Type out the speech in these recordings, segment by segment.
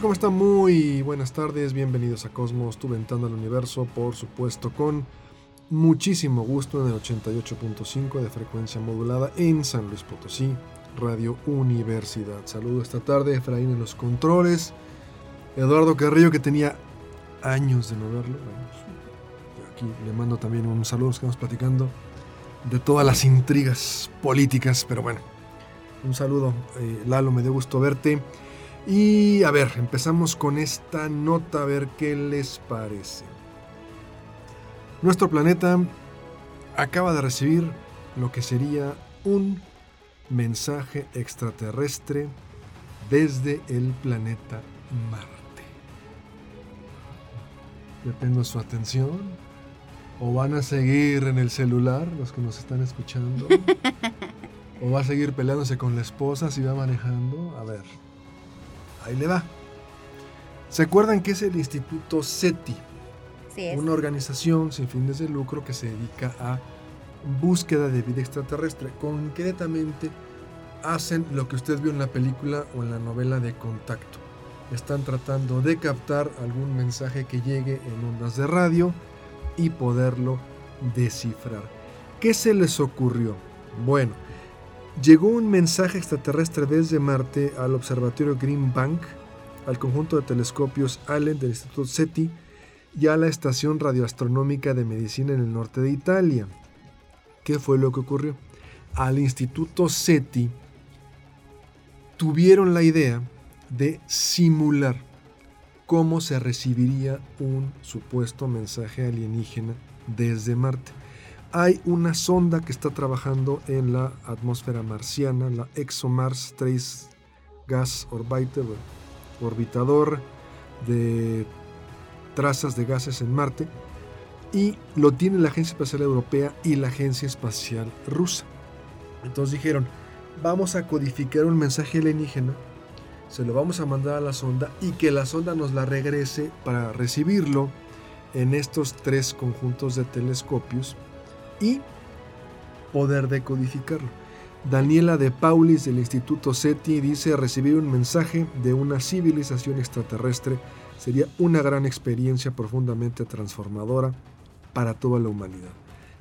¿Cómo están? Muy buenas tardes, bienvenidos a Cosmos, tu ventana al universo, por supuesto con muchísimo gusto en el 88.5 de frecuencia modulada en San Luis Potosí, Radio Universidad. Saludo esta tarde, Efraín en los controles, Eduardo Carrillo que tenía años de no verlo. Aquí le mando también un saludo, estamos platicando de todas las intrigas políticas, pero bueno, un saludo, eh, Lalo, me dio gusto verte. Y a ver, empezamos con esta nota, a ver qué les parece. Nuestro planeta acaba de recibir lo que sería un mensaje extraterrestre desde el planeta Marte. Ya tengo su atención. ¿O van a seguir en el celular los que nos están escuchando? ¿O va a seguir peleándose con la esposa si va manejando? A ver, Ahí le va. ¿Se acuerdan que es el Instituto SETI? Sí es. Una organización sin fines de lucro que se dedica a búsqueda de vida extraterrestre. Concretamente hacen lo que usted vio en la película o en la novela de Contacto. Están tratando de captar algún mensaje que llegue en ondas de radio y poderlo descifrar. ¿Qué se les ocurrió? Bueno, llegó un mensaje extraterrestre desde Marte al observatorio Green Bank, al conjunto de telescopios Allen del Instituto SETI y a la estación radioastronómica de medicina en el norte de Italia. ¿Qué fue lo que ocurrió? Al Instituto SETI tuvieron la idea de simular cómo se recibiría un supuesto mensaje alienígena desde Marte hay una sonda que está trabajando en la atmósfera marciana, la ExoMars Trace Gas Orbiter, orbitador de trazas de gases en Marte, y lo tiene la Agencia Espacial Europea y la Agencia Espacial Rusa. Entonces dijeron, vamos a codificar un mensaje alienígena, se lo vamos a mandar a la sonda y que la sonda nos la regrese para recibirlo en estos tres conjuntos de telescopios y poder decodificarlo. Daniela de Paulis del Instituto SETI dice recibir un mensaje de una civilización extraterrestre sería una gran experiencia profundamente transformadora para toda la humanidad.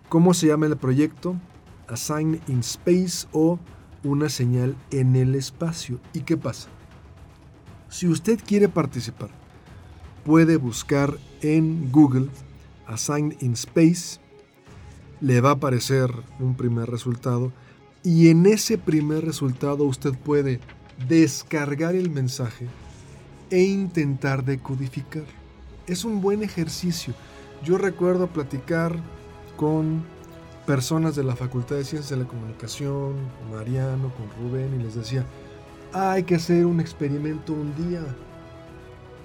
¿Cómo se llama el proyecto? A Sign in Space o una señal en el espacio. ¿Y qué pasa? Si usted quiere participar, puede buscar en Google A Sign in Space le va a aparecer un primer resultado y en ese primer resultado usted puede descargar el mensaje e intentar decodificar. Es un buen ejercicio. Yo recuerdo platicar con personas de la Facultad de Ciencias de la Comunicación, con Mariano, con Rubén, y les decía, hay que hacer un experimento un día.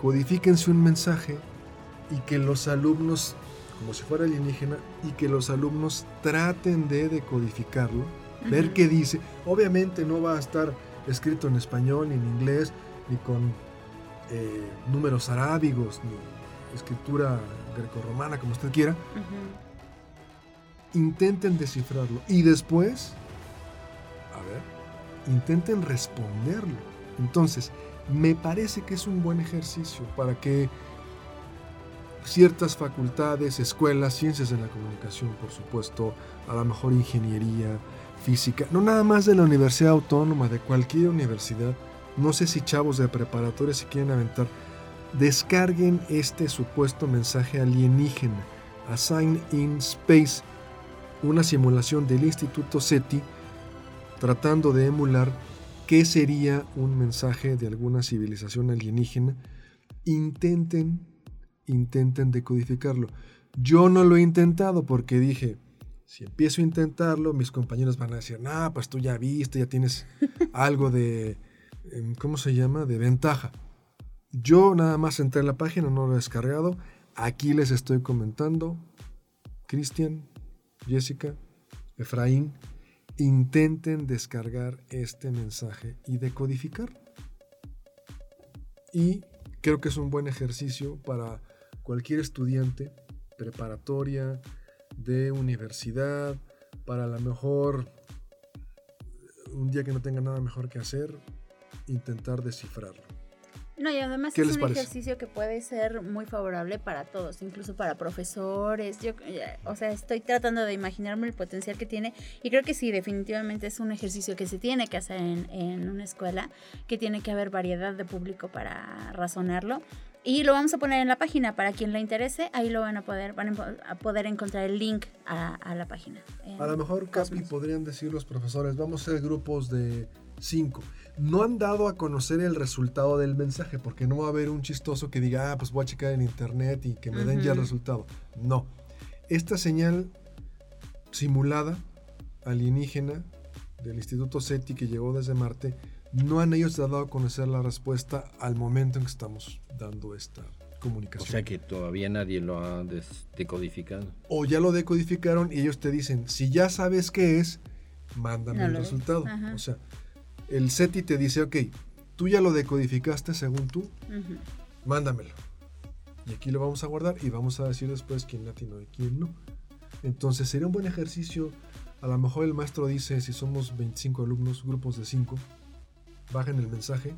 Codifíquense un mensaje y que los alumnos como si fuera alienígena y que los alumnos traten de decodificarlo, ver qué dice. Obviamente no va a estar escrito en español, ni en inglés, ni con eh, números arábigos, ni escritura grecorromana, como usted quiera. Intenten descifrarlo y después, a ver, intenten responderlo. Entonces, me parece que es un buen ejercicio para que ciertas facultades, escuelas, ciencias de la comunicación, por supuesto, a lo mejor ingeniería, física, no nada más de la Universidad Autónoma, de cualquier universidad, no sé si chavos de preparatoria se quieren aventar, descarguen este supuesto mensaje alienígena, Assign in Space, una simulación del Instituto SETI, tratando de emular qué sería un mensaje de alguna civilización alienígena, intenten intenten decodificarlo. Yo no lo he intentado porque dije, si empiezo a intentarlo, mis compañeros van a decir, nah, pues tú ya viste, ya tienes algo de, em, ¿cómo se llama? De ventaja. Yo nada más entré en la página, no lo he descargado. Aquí les estoy comentando. Cristian, Jessica, Efraín, intenten descargar este mensaje y decodificar. Y creo que es un buen ejercicio para cualquier estudiante preparatoria, de universidad, para a lo mejor un día que no tenga nada mejor que hacer, intentar descifrarlo. No, y además es un ejercicio que puede ser muy favorable para todos, incluso para profesores. Yo, o sea, estoy tratando de imaginarme el potencial que tiene y creo que sí, definitivamente es un ejercicio que se tiene que hacer en, en una escuela, que tiene que haber variedad de público para razonarlo. Y lo vamos a poner en la página para quien le interese. Ahí lo van a poder, van a poder encontrar el link a, la página. A lo mejor, Capi, podrían decir los profesores, vamos a hacer grupos de cinco. No han dado a conocer el resultado del mensaje, porque no va a haber un chistoso que diga, ah, pues voy a checar en internet y que me den ya el resultado. No. Esta señal simulada, alienígena, del Instituto SETI que llegó desde Marte, no han ellos dado a conocer la respuesta al momento en que estamos dando esta comunicación. O sea que todavía nadie lo ha decodificado. O ya lo decodificaron y ellos te dicen, si ya sabes qué es, mándame el resultado. O sea, el SETI te dice, ok, tú ya lo decodificaste según tú, mándamelo. Y aquí lo vamos a guardar y vamos a decir después quién latino y quién no. Entonces sería un buen ejercicio. A lo mejor el maestro dice, si somos 25 alumnos, grupos de 5, bajen el mensaje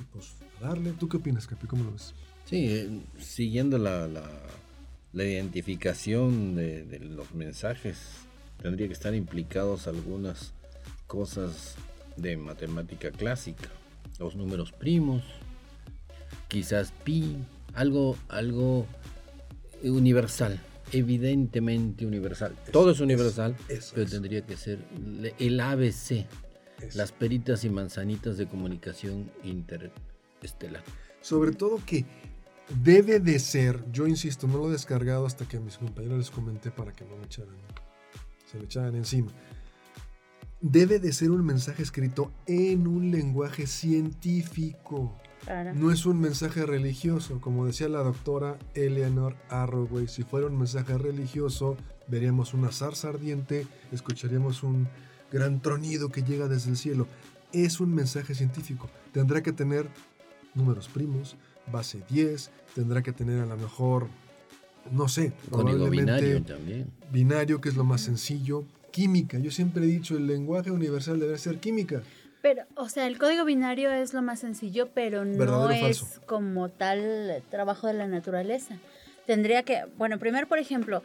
y pues a darle. ¿Tú qué opinas, Capi? ¿Cómo lo ves? Sí, eh, siguiendo la, la, identificación de, de, los mensajes, tendría que estar implicados algunas cosas de matemática clásica, los números primos, quizás pi, algo, algo universal, evidentemente universal. Todo es universal, pero tendría que ser el ABC las peritas y manzanitas de comunicación interestelar. Sobre todo que debe de ser, yo insisto, no lo he descargado hasta que a mis compañeros les comenté para que no me echaran, se me echaran encima. Debe de ser un mensaje escrito en un lenguaje científico. No es un mensaje religioso, como decía la doctora Eleanor Arroway. Si fuera un mensaje religioso, veríamos una zarza ardiente, escucharíamos un gran tronido que llega desde el cielo. Es un mensaje científico. Tendrá que tener números primos, base 10, tendrá que tener a lo mejor, no sé, código binario también. Binario, que es lo más sencillo. Química, yo siempre he dicho, el lenguaje universal debe ser química. Pero, o sea, el código binario es lo más sencillo, pero no es como tal trabajo de la naturaleza. Tendría que, bueno, primero, por ejemplo,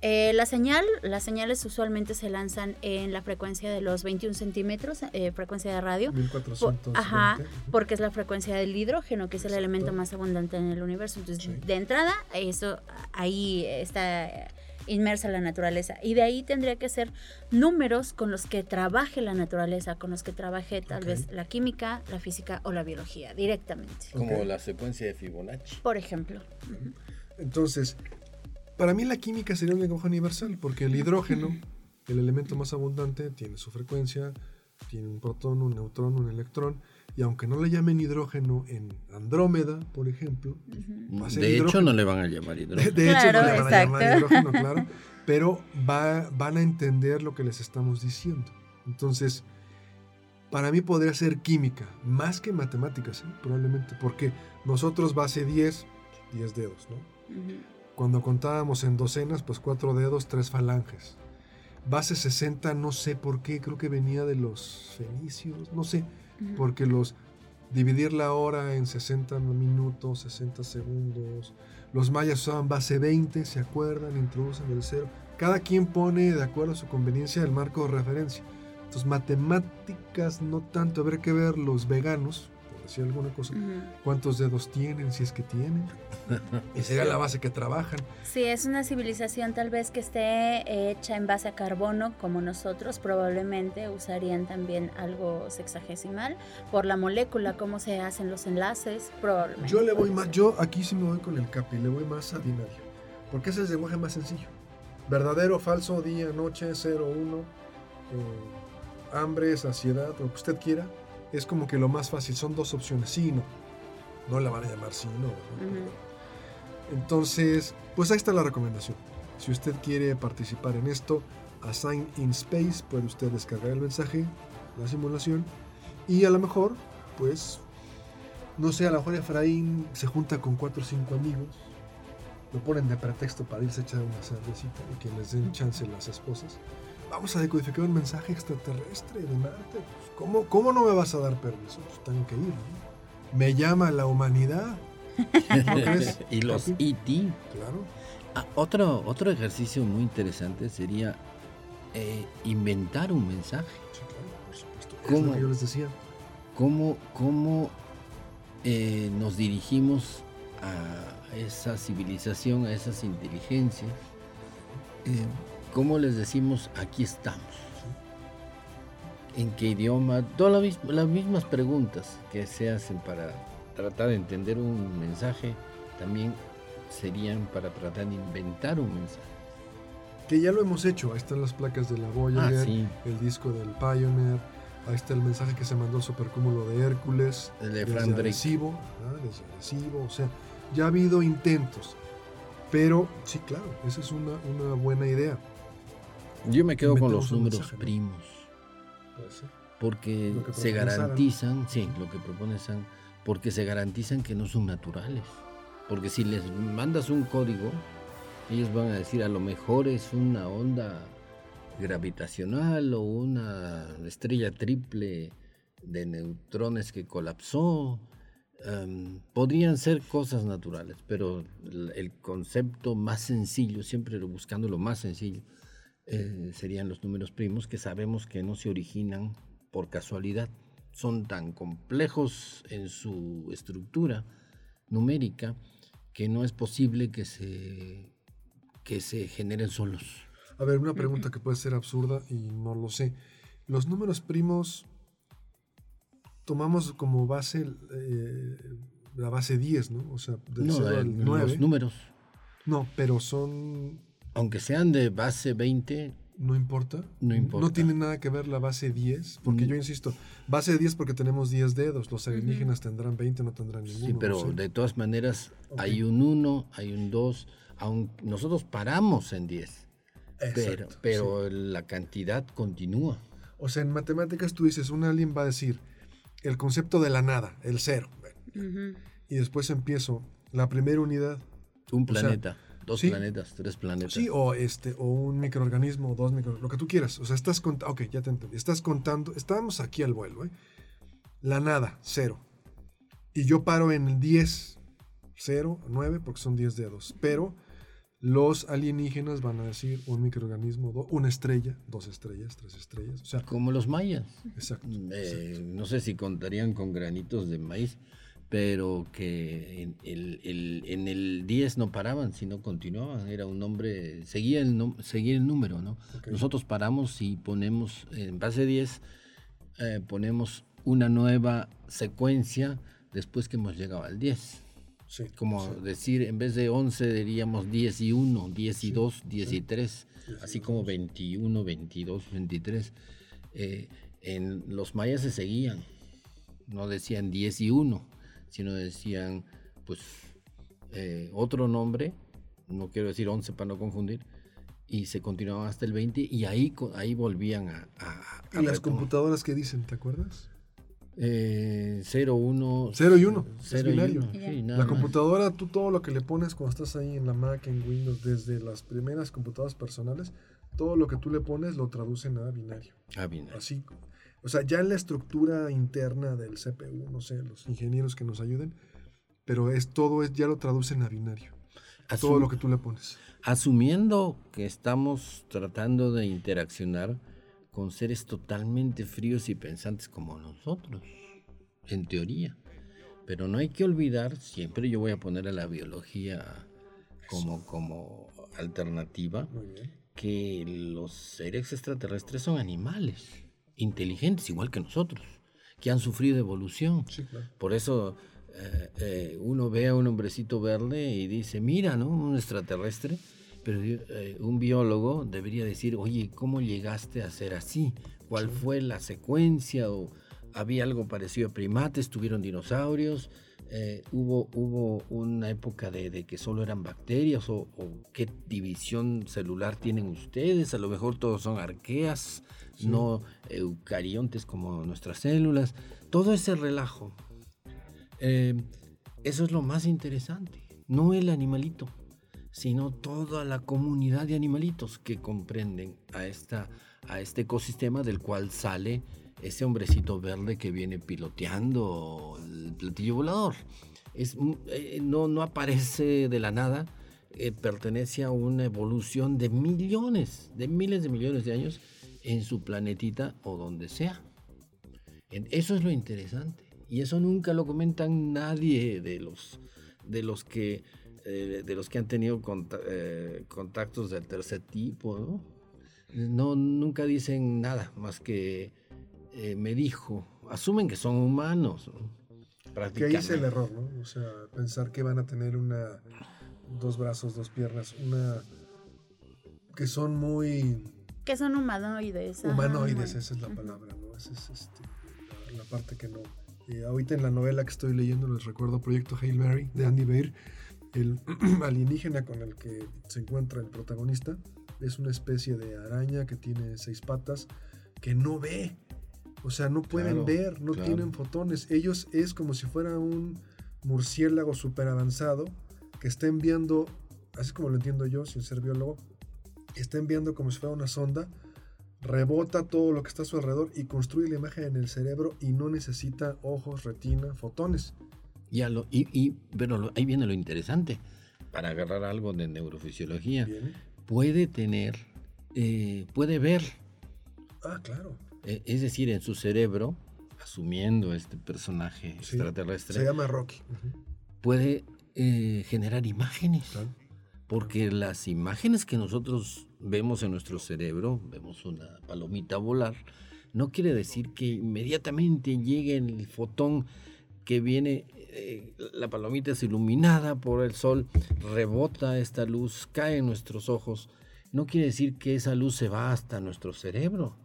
eh, la señal, las señales usualmente se lanzan en la frecuencia de los 21 centímetros, eh, frecuencia de radio. 1420. ajá, porque es la frecuencia del hidrógeno, que es el elemento más abundante en el universo. Entonces, de entrada, eso ahí está inmersa la naturaleza. Y de ahí tendría que ser números con los que trabaje la naturaleza, con los que trabaje tal vez la química, la física o la biología directamente. Como la secuencia de Fibonacci. Por ejemplo. Entonces, para mí la química sería un lenguaje universal, porque el hidrógeno, el elemento más abundante, tiene su frecuencia, tiene un protón, un neutrón, un electrón, y aunque no le llamen hidrógeno en Andrómeda, por ejemplo, de hecho no le van a llamar hidrógeno. De, hecho no le van a llamar hidrógeno, claro, pero va, van a entender lo que les estamos diciendo. Entonces, para mí podría ser química, más que matemáticas, ¿eh? probablemente, porque nosotros base 10, 10 dedos, ¿no? Cuando contábamos en docenas, pues cuatro dedos, tres falanges. Base 60, no sé por qué, creo que venía de los fenicios, no sé, porque los dividir la hora en 60 minutos, 60 segundos. Los mayas usaban base 20, ¿se acuerdan? Introducen el cero. Cada quien pone de acuerdo a su conveniencia el marco de referencia. Entonces, matemáticas no tanto, habrá que ver los veganos, si alguna cosa. ¿Cuántos dedos tienen, si es que tienen? y sería la base que trabajan. Si es una civilización tal vez que esté hecha en base a carbono, como nosotros, probablemente usarían también algo sexagesimal por la molécula, cómo se hacen los enlaces, probablemente. Yo le voy más, yo aquí sí me voy con el capi, le voy más a binario. Porque ese es el lenguaje más sencillo. Verdadero, falso, día, noche, 0, 1, eh, hambre, saciedad, lo que usted quiera. Es como que lo más fácil. Son dos opciones, sí y no. No la van a llamar sí y no. Entonces, pues ahí está la recomendación. Si usted quiere participar en esto, Assign in Space, puede usted descargar el mensaje, la simulación, y a lo mejor, pues, no sé, a lo mejor Efraín se junta con cuatro o cinco amigos, lo ponen de pretexto para irse a echar una cervecita y que les den chance las esposas. Vamos a decodificar un mensaje extraterrestre de Marte. Pues, ¿cómo, ¿Cómo no me vas a dar permiso? Pues tengo que ir. Me llama la humanidad. ¿No crees? y los E.T. Claro. Ah, otro, otro ejercicio muy interesante sería eh, inventar un mensaje. Sí, claro, por supuesto. ¿Cómo, yo les decía. ¿Cómo, eh, nos dirigimos a esa civilización, a esas inteligencias? Eh, ¿Cómo les decimos aquí estamos? ¿En qué idioma? Todas las mismas preguntas que se hacen para tratar de entender un mensaje también serían para tratar de inventar un mensaje. Que ya lo hemos hecho, ahí están las placas de la Voyager, ah, el disco del Pioneer, ahí está el mensaje que se mandó al supercúmulo de Hércules, el de Arecibo, o sea, ya ha habido intentos, pero sí, claro, esa es una, una buena idea. Yo me quedo con los números primos. Porque se garantizan, sí, lo que proponen son, porque se garantizan que no son naturales. Porque si les mandas un código, ellos van a decir a lo mejor es una onda gravitacional o una estrella triple de neutrones que colapsó. Em, podrían ser cosas naturales, pero el concepto más sencillo, siempre buscando lo más sencillo, eh, serían los números primos que sabemos que no se originan por casualidad. Son tan complejos en su estructura numérica que no es posible que se, que se generen solos. A ver, una pregunta que puede ser absurda y no lo sé. Los números primos tomamos como base eh, la base 10, ¿no? O sea, del no, al 9. Los números. No, pero son... Aunque sean de base 20, ¿No importa? No importa. No tiene nada que ver la base 10, porque mm. yo insisto, base 10 porque tenemos 10 dedos, los alienígenas tendrán 20, no tendrán ninguno. Sí, pero de todas maneras hay un 1, hay un 2, aun, nosotros paramos en 10, pero, pero la cantidad continúa. O sea, en matemáticas tú dices, un alien va a decir el concepto de la nada, el cero, y después empiezo la primera unidad. Un planeta. Dos planetas, tres planetas. Sí, o, este, o un microorganismo, dos microorganismos, lo que tú quieras. O sea, estás contando, ok, ya te entendí. Estás contando, estábamos aquí al vuelo, ¿eh? La nada, cero. Y yo paro en el 10, 0, 9, porque son 10 dedos. Pero los alienígenas van a decir un microorganismo, una estrella, dos estrellas, tres estrellas. O sea, Como los mayas. Exacto, eh, No sé si contarían con granitos de maíz pero que en el, el, en el 10 no paraban, sino continuaban. Era un nombre, seguía el, seguía el número, ¿no? Nosotros paramos y ponemos, en base 10, eh, ponemos una nueva secuencia después que hemos llegado al 10. Como decir, en vez de 11 diríamos 10 y 1, 10 y 2, 10 y 3, así como 21, 22, 23. en los mayas se seguían, no decían 10 y 1 sino decían, pues, eh, otro nombre, no quiero decir 11 para no confundir, y se continuaban hasta el 20 y ahí, ahí volvían a... ¿Y las computadoras que dicen, te acuerdas? Eh, 0, 1... 0 y 1, es binario. la computadora, tú todo lo que le pones cuando estás ahí en la Mac, en Windows, desde las primeras computadoras personales, todo lo que tú le pones lo traducen a binario. A binario. Así o sea, ya en la estructura interna del CPU, no sé, los ingenieros que nos ayuden, pero es todo es ya lo traducen a binario. A todo lo que tú le pones. Asumiendo que estamos tratando de interaccionar con seres totalmente fríos y pensantes como nosotros, en teoría. Pero no hay que olvidar, siempre yo voy a poner a la biología como, como alternativa, que los seres extraterrestres son animales inteligentes igual que nosotros, que han sufrido evolución. Por eso eh, eh, uno ve a un hombrecito verde y dice, mira, ¿no? Un extraterrestre, pero eh, un biólogo debería decir, oye, ¿cómo llegaste a ser así? ¿Cuál fue la secuencia? ¿O había algo parecido a primates? ¿Tuvieron dinosaurios? Hubo, hubo una época de, que solo eran bacterias o, qué división celular tienen ustedes, a lo mejor todos son arqueas, no eucariontes como nuestras células, todo ese relajo. Eh, eso es lo más interesante, no el animalito, sino toda la comunidad de animalitos que comprenden a, esta, a este ecosistema del cual sale ese hombrecito verde que viene piloteando el platillo volador. Es, eh, no, no aparece de la nada, eh, pertenece a una evolución de millones, de miles de millones de años en su planetita o donde sea. Eso es lo interesante. Y eso nunca lo comentan nadie de los, de los que eh, de los que han tenido eh, contactos del tercer tipo, ¿no? ¿No? nunca dicen nada más que eh, me dijo. Asumen que son humanos. Que ahí es el error, ¿no? O sea, pensar que van a tener una, dos brazos, dos piernas, una que son muy que son humanoides. Humanoides, esa es la palabra, ¿no? Esa es este, la, parte que no, eh, ahorita en la novela que estoy leyendo les recuerdo Proyecto Hail Mary de Andy Beir, el alienígena con el que se encuentra el protagonista es una especie de araña que tiene seis patas que no ve. O sea, no pueden ver, no tienen fotones. Ellos es como si fuera un murciélago súper avanzado que está enviando, así como lo entiendo yo, sin ser biólogo, está enviando como si fuera una sonda rebota todo lo que está a su alrededor y construye la imagen en el cerebro y no necesita ojos, retina, fotones. Ya lo, y, y pero ahí viene lo interesante. Para agarrar algo de neurofisiología, puede tener, eh, puede ver. Ah, claro. E, es decir, en su cerebro, asumiendo este personaje extraterrestre. Se llama Rocky. Puede eh, generar imágenes. Porque las imágenes que nosotros vemos en nuestro cerebro, vemos una palomita volar, no quiere decir que inmediatamente llegue el fotón que viene, eh, la palomita es iluminada por el sol, rebota esta luz, cae en nuestros ojos. No quiere decir que esa luz se va hasta nuestro cerebro.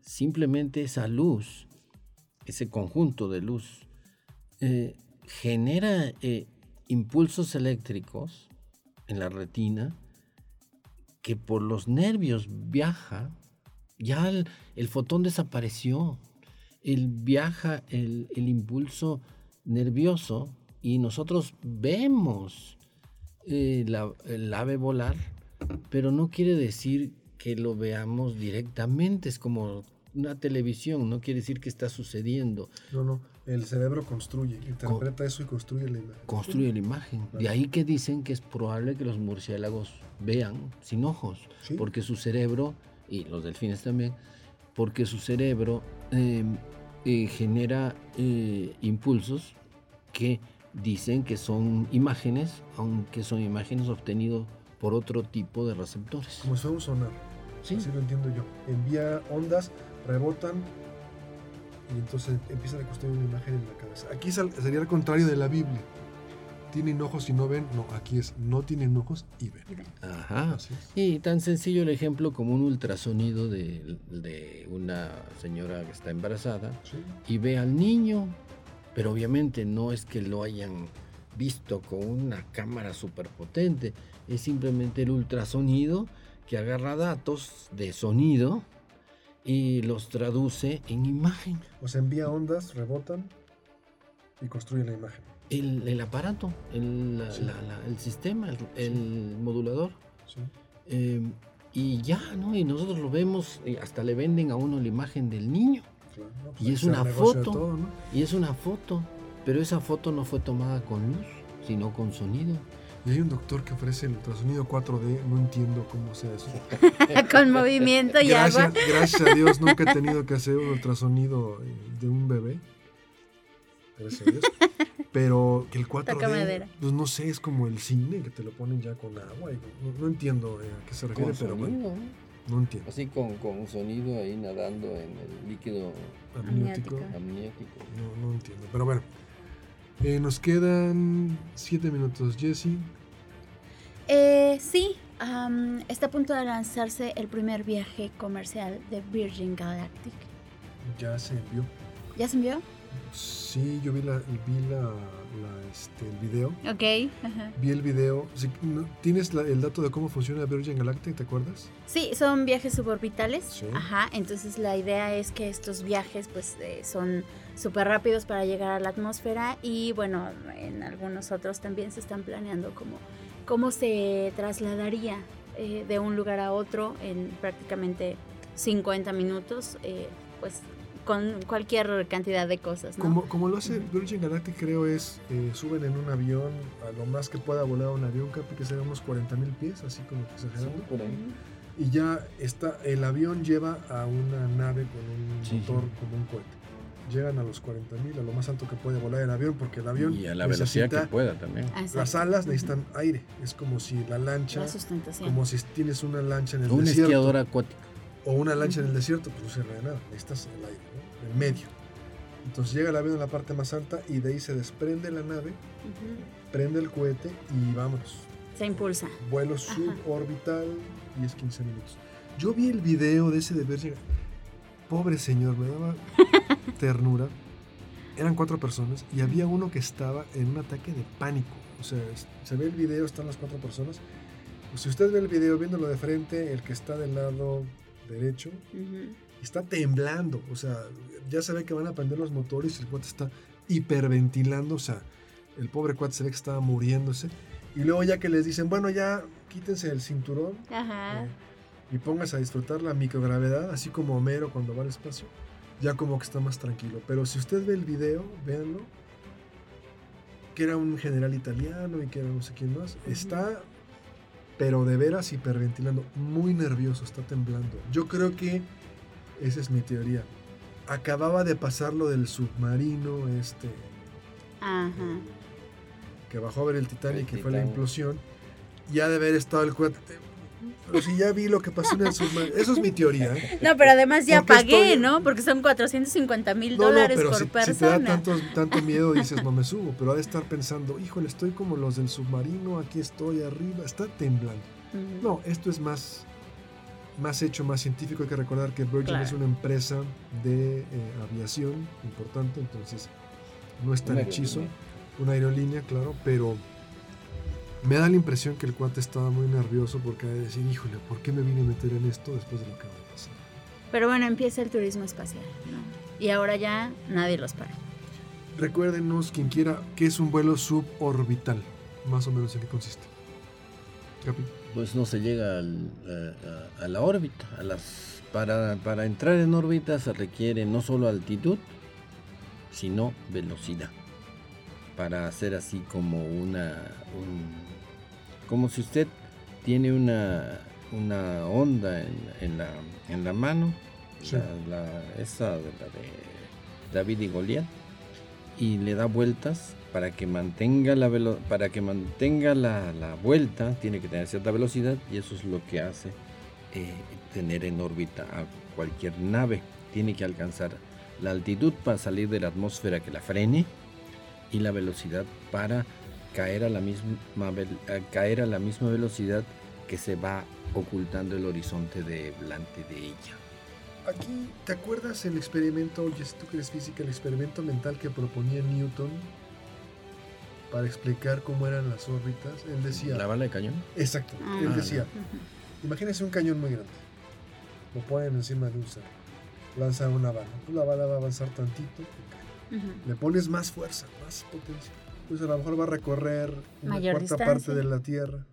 Simplemente esa luz, ese conjunto de luz, eh, genera eh, impulsos eléctricos en la retina que por los nervios viaja, ya el, fotón desapareció, el viaja el, impulso nervioso y nosotros vemos eh, el ave volar, pero no quiere decir que lo veamos directamente, es como una televisión, no quiere decir que está sucediendo. No, no, el cerebro construye, interpreta eso y construye la imagen. Construye la imagen. De ahí que dicen que es probable que los murciélagos vean sin ojos, porque su cerebro, y los delfines también, porque su cerebro em, eh, genera eh, impulsos que dicen que son imágenes, aunque son imágenes obtenidas por otro tipo de receptores. Como si fuera un sonar. Sí. Así lo entiendo yo. Envía ondas, rebotan y entonces empiezan a construir una imagen en la cabeza. Aquí sería el contrario de la Biblia tienen ojos y no ven. No, aquí es no tienen ojos y ven. Ajá. Y tan sencillo el ejemplo como un ultrasonido de, una señora que está embarazada y ve al niño, pero obviamente no es que lo hayan visto con una cámara súper potente, es simplemente el ultrasonido que agarra datos de sonido y los traduce en imagen. O sea, envía ondas, rebotan y construye la imagen el, aparato, el, sistema, el, modulador. Em, y ya, ¿no? Y nosotros lo vemos, y hasta le venden a uno la imagen del niño. Pues y es una foto. Y es una foto. Pero esa foto no fue tomada con luz, sino con sonido. Y hay un doctor que ofrece el ultrasonido 4D, no entiendo cómo sea eso. con movimiento y agua. Gracias a Dios nunca he tenido que hacer un ultrasonido de un bebé. Gracias a Dios. Pero que el 4D, pues no sé, es como el cine que te lo ponen ya con agua. no, entiendo eh, a qué se refiere, pero bueno. No entiendo. Así con, con sonido ahí nadando en el líquido amniótico. amniótico. No, no entiendo. Pero bueno, Eh, nos quedan siete minutos, Jesse. Eh, sí, está a punto de lanzarse el primer viaje comercial de Virgin Galactic. Ya se envió. ¿Ya se envió? Sí, yo vi, la, vi la, este, el video. Ok. Vi el video. ¿Tienes el dato de cómo funciona Virgin Galactic? ¿Te acuerdas? Sí, son viajes suborbitales. Ajá. Entonces la idea es que estos viajes pues eh, son súper rápidos para llegar a la atmósfera y bueno, en algunos otros también se están planeando como cómo se trasladaría eh, de un lugar a otro en prácticamente 50 minutos, eh, pues con cualquier cantidad de cosas. Como, como lo hace Virgin Galactic, creo es, eh, suben en un avión, a lo más que pueda volar un avión, capi, que será unos 40 mil pies, así como exagerando. Y ya está, el avión lleva a una nave con un motor como un cohete llegan a los 40.000, a lo más alto que puede volar el avión, porque el avión. Y a la velocidad que pueda también. Las alas necesitan aire. Es como si la lancha. como si tienes una lancha en el un desierto. Un esquiador acuático. O una lancha en el desierto, pues no sirve de nada. Necesitas el aire, ¿no? El medio. Entonces llega el avión a la parte más alta y de ahí se desprende la nave, prende el cohete y vámonos. Se impulsa. Vuelo suborbital, 10-15 minutos. Yo vi el video de ese de Virgin pobre señor, me daba ternura. Eran cuatro personas y había uno que estaba en un ataque de pánico. O sea, se ve el video, están las cuatro personas. Si usted ve el video viéndolo de frente, el que está del lado derecho está temblando. O sea, ya se ve que van a prender los motores y el cuate está hiperventilando. O sea, el pobre cuate se ve que estaba muriéndose. Y luego ya que les dicen, bueno, ya quítense el cinturón. Ajá. Eh, y pongas a disfrutar la microgravedad, así como Homero cuando va al espacio, ya como que está más tranquilo. Pero si usted ve el video, véanlo, que era un general italiano y que era no sé quién más, está, pero de veras hiperventilando, muy nervioso, está temblando. Yo creo que esa es mi teoría. Acababa de pasar lo del submarino, este, que bajó a ver el Titanic, que fue la implosión, ya de haber estado el cohete pero si ya vi lo que pasó en el submarino. Eso es mi teoría. ¿eh? No, pero además ya pagué, ¿no? Porque son 450 mil dólares por persona. Si te da tanto, tanto miedo, dices, no me subo. Pero ha de estar pensando, híjole, estoy como los del submarino, aquí estoy arriba, está temblando. No, esto es más, más hecho, más científico. Hay que recordar que Virgin es una empresa de eh, aviación importante, entonces no es tan hechizo. Una aerolínea, claro, pero me da la impresión que el cuate estaba muy nervioso porque de decir, híjole, ¿por qué me vine a meter en esto después de lo que va a pasar? Pero bueno, empieza el turismo espacial, Y ahora ya nadie los para. Recuérdenos, quien quiera, qué es un vuelo suborbital, más o menos en qué consiste. Pues no se llega a, la órbita. A las, para, para entrar en órbita se requiere no solo altitud, sino velocidad para hacer así como una como si usted tiene una, una onda en, la, en la mano esa de la de David y Goliat y le da vueltas para que mantenga la para que mantenga la, vuelta tiene que tener cierta velocidad y eso es lo que hace eh, tener en órbita a cualquier nave. Tiene que alcanzar la altitud para salir de la atmósfera que la frene y la velocidad para caer a la misma, caer a la misma velocidad que se va ocultando el horizonte de delante de ella. Aquí, ¿te acuerdas el experimento, oye, tú que eres física, el experimento mental que proponía Newton para explicar cómo eran las órbitas? Él decía... ¿La bala de cañón? Exacto. Ah. él decía, imagínense un cañón muy grande. Lo ponen encima de un cerro. Lanzan una bala. Pues la bala va a avanzar tantito le pones más fuerza, más potencia. Pues a lo mejor va a recorrer una cuarta parte de la Tierra.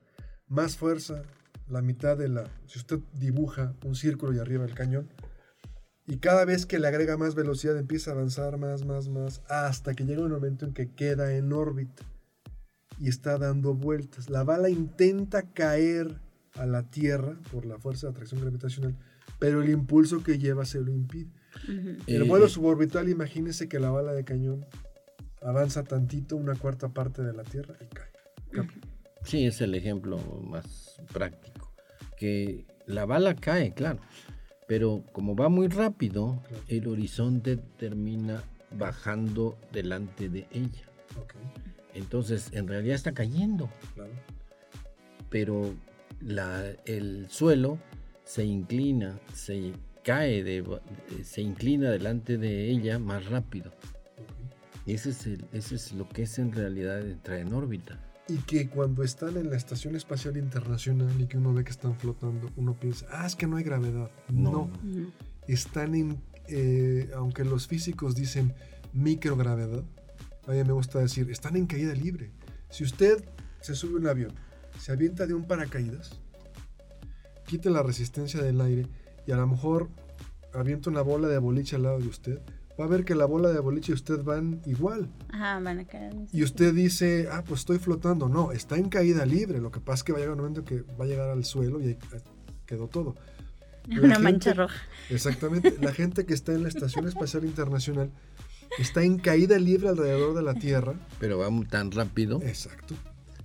Más fuerza, la mitad de la... Si usted dibuja un círculo y arriba el cañón, y cada vez que le agrega más velocidad empieza a avanzar más, más, más, hasta que llega un momento en que queda en órbita y está dando vueltas. La bala intenta caer a la Tierra por la fuerza de atracción gravitacional, pero el impulso que lleva se lo impide. El vuelo suborbital, imagínese que la bala de cañón avanza tantito, una cuarta parte de la Tierra y cae. Sí, es el ejemplo más práctico. Que la bala cae, claro, pero como va muy rápido, el horizonte termina bajando delante de ella. Entonces, en realidad está cayendo. Pero el suelo se inclina, se cae, de, se inclina delante de ella más rápido. Ese es, el, ese es lo que es en realidad entrar en órbita. Y que cuando están en la Estación Espacial Internacional y que uno ve que están flotando, uno piensa, ah, es que no hay gravedad. No. Están en, eh, aunque los físicos dicen microgravedad, a mí me gusta decir, están en caída libre. Si usted se sube a un avión, se avienta de un paracaídas, quite la resistencia del aire y a lo mejor avienta una bola de boliche al lado de usted, va a ver que la bola de boliche y usted van igual. Ajá, van a caer. Y usted dice, ah, pues estoy flotando. No, está en caída libre. Lo que pasa es que va a llegar un momento que va a llegar al suelo y ahí quedó todo. una mancha roja. Exactamente. La gente que está en la Estación Espacial Internacional está en caída libre alrededor de la Tierra. Pero va tan rápido. Exacto.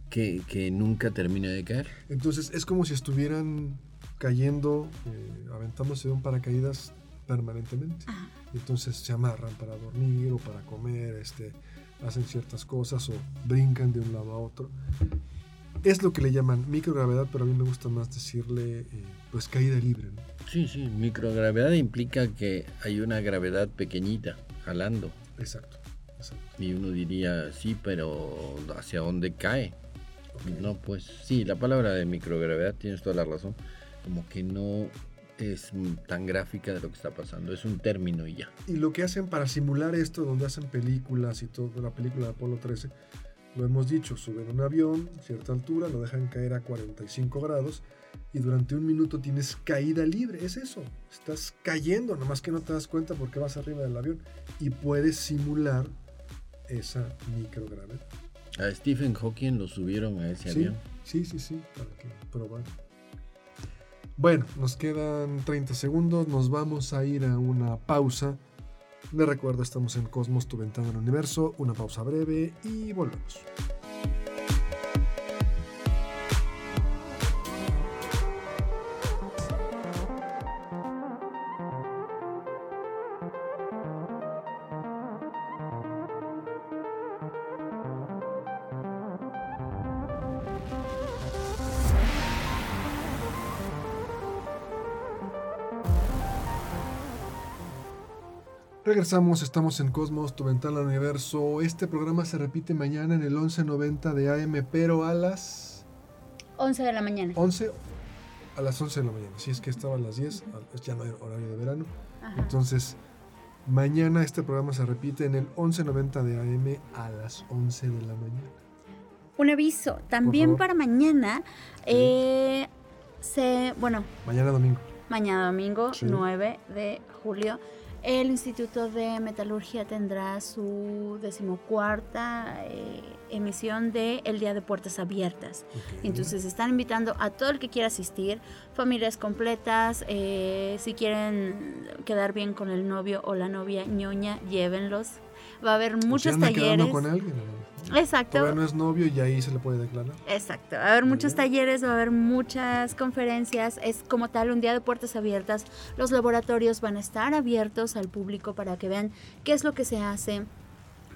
Que, que nunca termina de caer. Entonces es como si estuvieran cayendo, eh, aventándose de un paracaídas permanentemente. Entonces se amarran para dormir o para comer, este, hacen ciertas cosas o brincan de un lado a otro. Es lo que le llaman microgravedad, pero a mí me gusta más decirle eh, pues caída libre. Sí, sí, microgravedad implica que hay una gravedad pequeñita jalando. Exacto, Y uno diría, sí, pero ¿hacia dónde cae? No, pues sí, la palabra de microgravedad tienes toda la razón. Como que no es tan gráfica de lo que está pasando, es un término y ya. Y lo que hacen para simular esto, donde hacen películas y todo, la película de Apolo 13, lo hemos dicho, suben un avión a cierta altura, lo dejan caer a 45 grados y durante un minuto tienes caída libre, es eso, estás cayendo, nomás que no te das cuenta porque vas arriba del avión y puedes simular esa microgravedad. A Stephen Hawking lo subieron a ese avión. Sí, sí, sí, para que probar. Bueno, nos quedan 30 segundos, nos vamos a ir a una pausa. Les recuerdo, estamos en Cosmos, tu ventana al universo, una pausa breve y volvemos. Regresamos, estamos en Cosmos, tu ventana al universo. Este programa se repite mañana en el 11.90 de AM, pero a las... 11 de la mañana. 11 a las 11 de la mañana. Si es que estaba a las 10, ya no hay horario de verano. Entonces, mañana este programa se repite en el 11.90 de AM a las 11 de la mañana. Un aviso, también para mañana, eh, se, bueno... Mañana domingo. Mañana domingo, 9 de julio el Instituto de Metalurgia tendrá su decimocuarta eh, emisión de El Día de Puertas Abiertas. Entonces están invitando a todo el que quiera asistir, familias completas, eh, si quieren quedar bien con el novio o la novia ñoña, llévenlos. Va a haber muchos talleres. con alguien? Exacto. Todavía no es novio y ahí se le puede declarar. Exacto. Va a haber muchos talleres, va a haber muchas conferencias. Es como tal un día de puertas abiertas. Los laboratorios van a estar abiertos al público para que vean qué es lo que se hace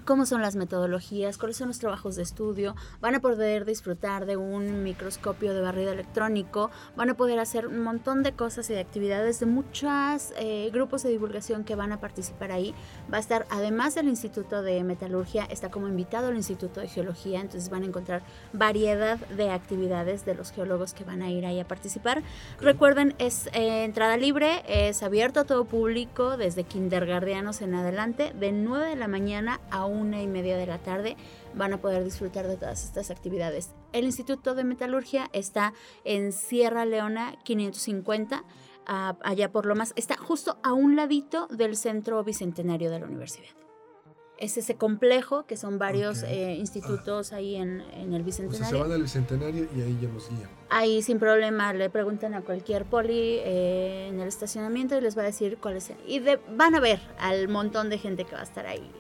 cómo son las metodologías, cuáles son los trabajos de estudio, van a poder disfrutar de un microscopio de barrido electrónico, van a poder hacer un montón de cosas y de actividades de muchos eh, grupos de divulgación que van a participar ahí. Va a estar, además del Instituto de Metalurgia, está como invitado el Instituto de Geología, entonces van a encontrar variedad de actividades de los geólogos que van a ir ahí a participar. Recuerden, es eh, entrada libre, es abierto a todo público desde kindergardianos en adelante, de 9 de la mañana a una y media de la tarde van a poder disfrutar de todas estas actividades. El Instituto de Metalurgia está en Sierra Leona 550, allá por lo más, está justo a un ladito del Centro Bicentenario de la Universidad. Es ese complejo que son varios eh, institutos ahí en, el Bicentenario. O se van al Bicentenario y ahí ya los guían. Ahí sin problema le preguntan a cualquier poli eh, en el estacionamiento y les va a decir cuáles. Y van a ver al montón de gente que va a estar ahí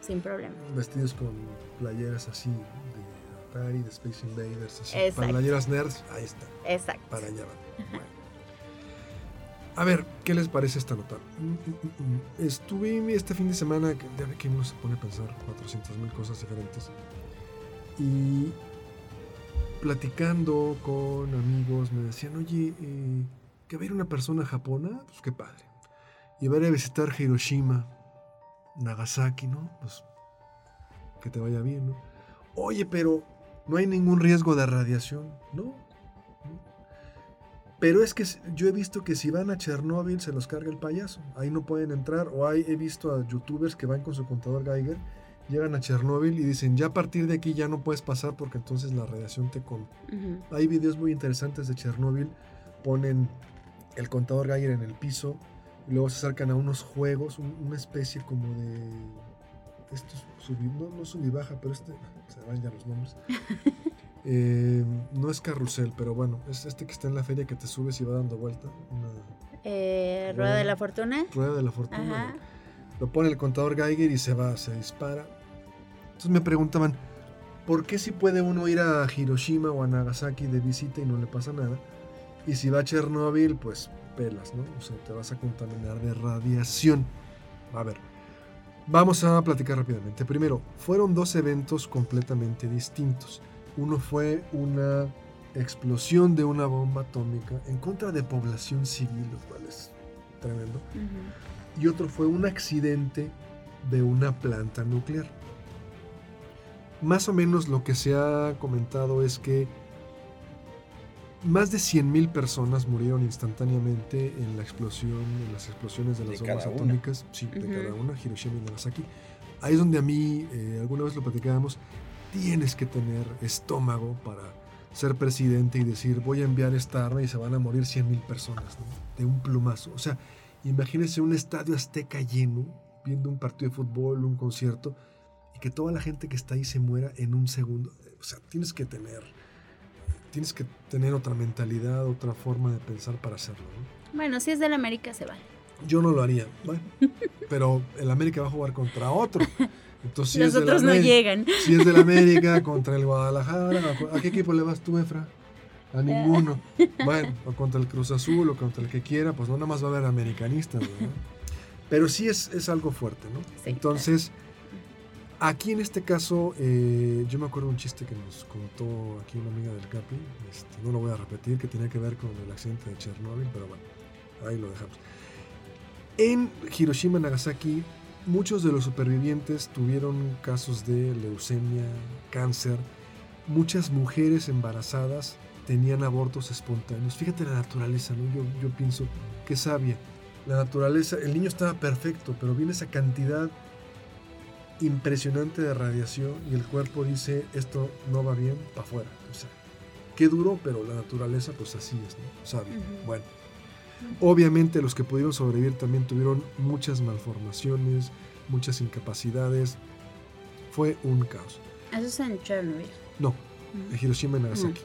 sin problema. Vestidos con playeras así de Atari, de Space Invaders, así. Playeras nerds, ahí está. Exacto. Para allá A ver, ¿qué les parece esta nota? Mm, mm, mm, Estuve este fin de semana, ya ve que uno se pone a pensar 400 mil cosas diferentes. Y platicando con amigos me decían, oye, eh, que ver una persona japona, pues qué padre. Y ver a visitar Hiroshima, Nagasaki, ¿no? Pues que te vaya bien, ¿no? Oye, pero no hay ningún riesgo de radiación, ¿no? Pero es que yo he visto que si van a Chernóbil se los carga el payaso. Ahí no pueden entrar. O hay, he visto a youtubers que van con su contador Geiger, llegan a Chernóbil y dicen, ya a partir de aquí ya no puedes pasar porque entonces la radiación te come. Hay videos muy interesantes de Chernóbil. Ponen el contador Geiger en el piso y luego se acercan a unos juegos, una especie como de... Esto es no, no sub y baja, pero este... Se van ya los nombres. Eh, no es carrusel, pero bueno, es este que está en la feria que te subes y va dando vuelta. Eh, rueda, de la fortuna. Rueda de la fortuna. Lo pone el contador Geiger y se va, se dispara. Entonces me preguntaban, ¿por qué si puede uno ir a Hiroshima o a Nagasaki de visita y no le pasa nada? Y si va a Chernóbil, pues pelas, ¿no? O sea, te vas a contaminar de radiación. A ver, vamos a platicar rápidamente. Primero, fueron dos eventos completamente distintos. Uno fue una explosión de una bomba atómica en contra de población civil, lo cual es tremendo. Y otro fue un accidente de una planta nuclear. Más o menos lo que se ha comentado es que más de 100.000 personas murieron instantáneamente en la explosión, en las explosiones de las bombas atómicas, sí, de cada una, Hiroshima y Nagasaki. Ahí es donde a mí, eh, alguna vez lo platicábamos, tienes que tener estómago para ser presidente y decir voy a enviar esta arma y se van a morir 100 mil personas de un plumazo. O sea, imagínense un estadio azteca lleno, viendo un partido de fútbol, un concierto, y que toda la gente que está ahí se muera en un segundo. O sea, tienes que tener, tienes que tener otra mentalidad, otra forma de pensar para hacerlo. Bueno, si es del América se vale. Yo no lo haría, bueno, pero el América va a jugar contra otro. Entonces, Los otros no llegan. Si es del América contra el Guadalajara, ¿a qué equipo le vas tú, Efra? A ninguno. Bueno, o contra el Cruz Azul o contra el que quiera, pues no nada más va a haber americanistas, ¿no? Pero sí es, es algo fuerte, ¿no? Entonces, aquí en este caso, eh, yo me acuerdo un chiste que nos contó aquí una amiga del Capi, este, no lo voy a repetir, que tenía que ver con el accidente de Chernobyl, pero bueno, ahí lo dejamos. En Hiroshima, Nagasaki, Muchos de los supervivientes tuvieron casos de leucemia, cáncer. Muchas mujeres embarazadas tenían abortos espontáneos. Fíjate la naturaleza, ¿no? Yo, yo pienso que sabia. La naturaleza, el niño estaba perfecto, pero viene esa cantidad impresionante de radiación y el cuerpo dice esto no va bien, para afuera. O sea, qué duro, pero la naturaleza pues así es, ¿no? Sabia. Bueno. Obviamente los que pudieron sobrevivir también tuvieron muchas malformaciones, muchas incapacidades. Fue un caos. ¿Eso es en Chernobyl? No, en Hiroshima y Nagasaki,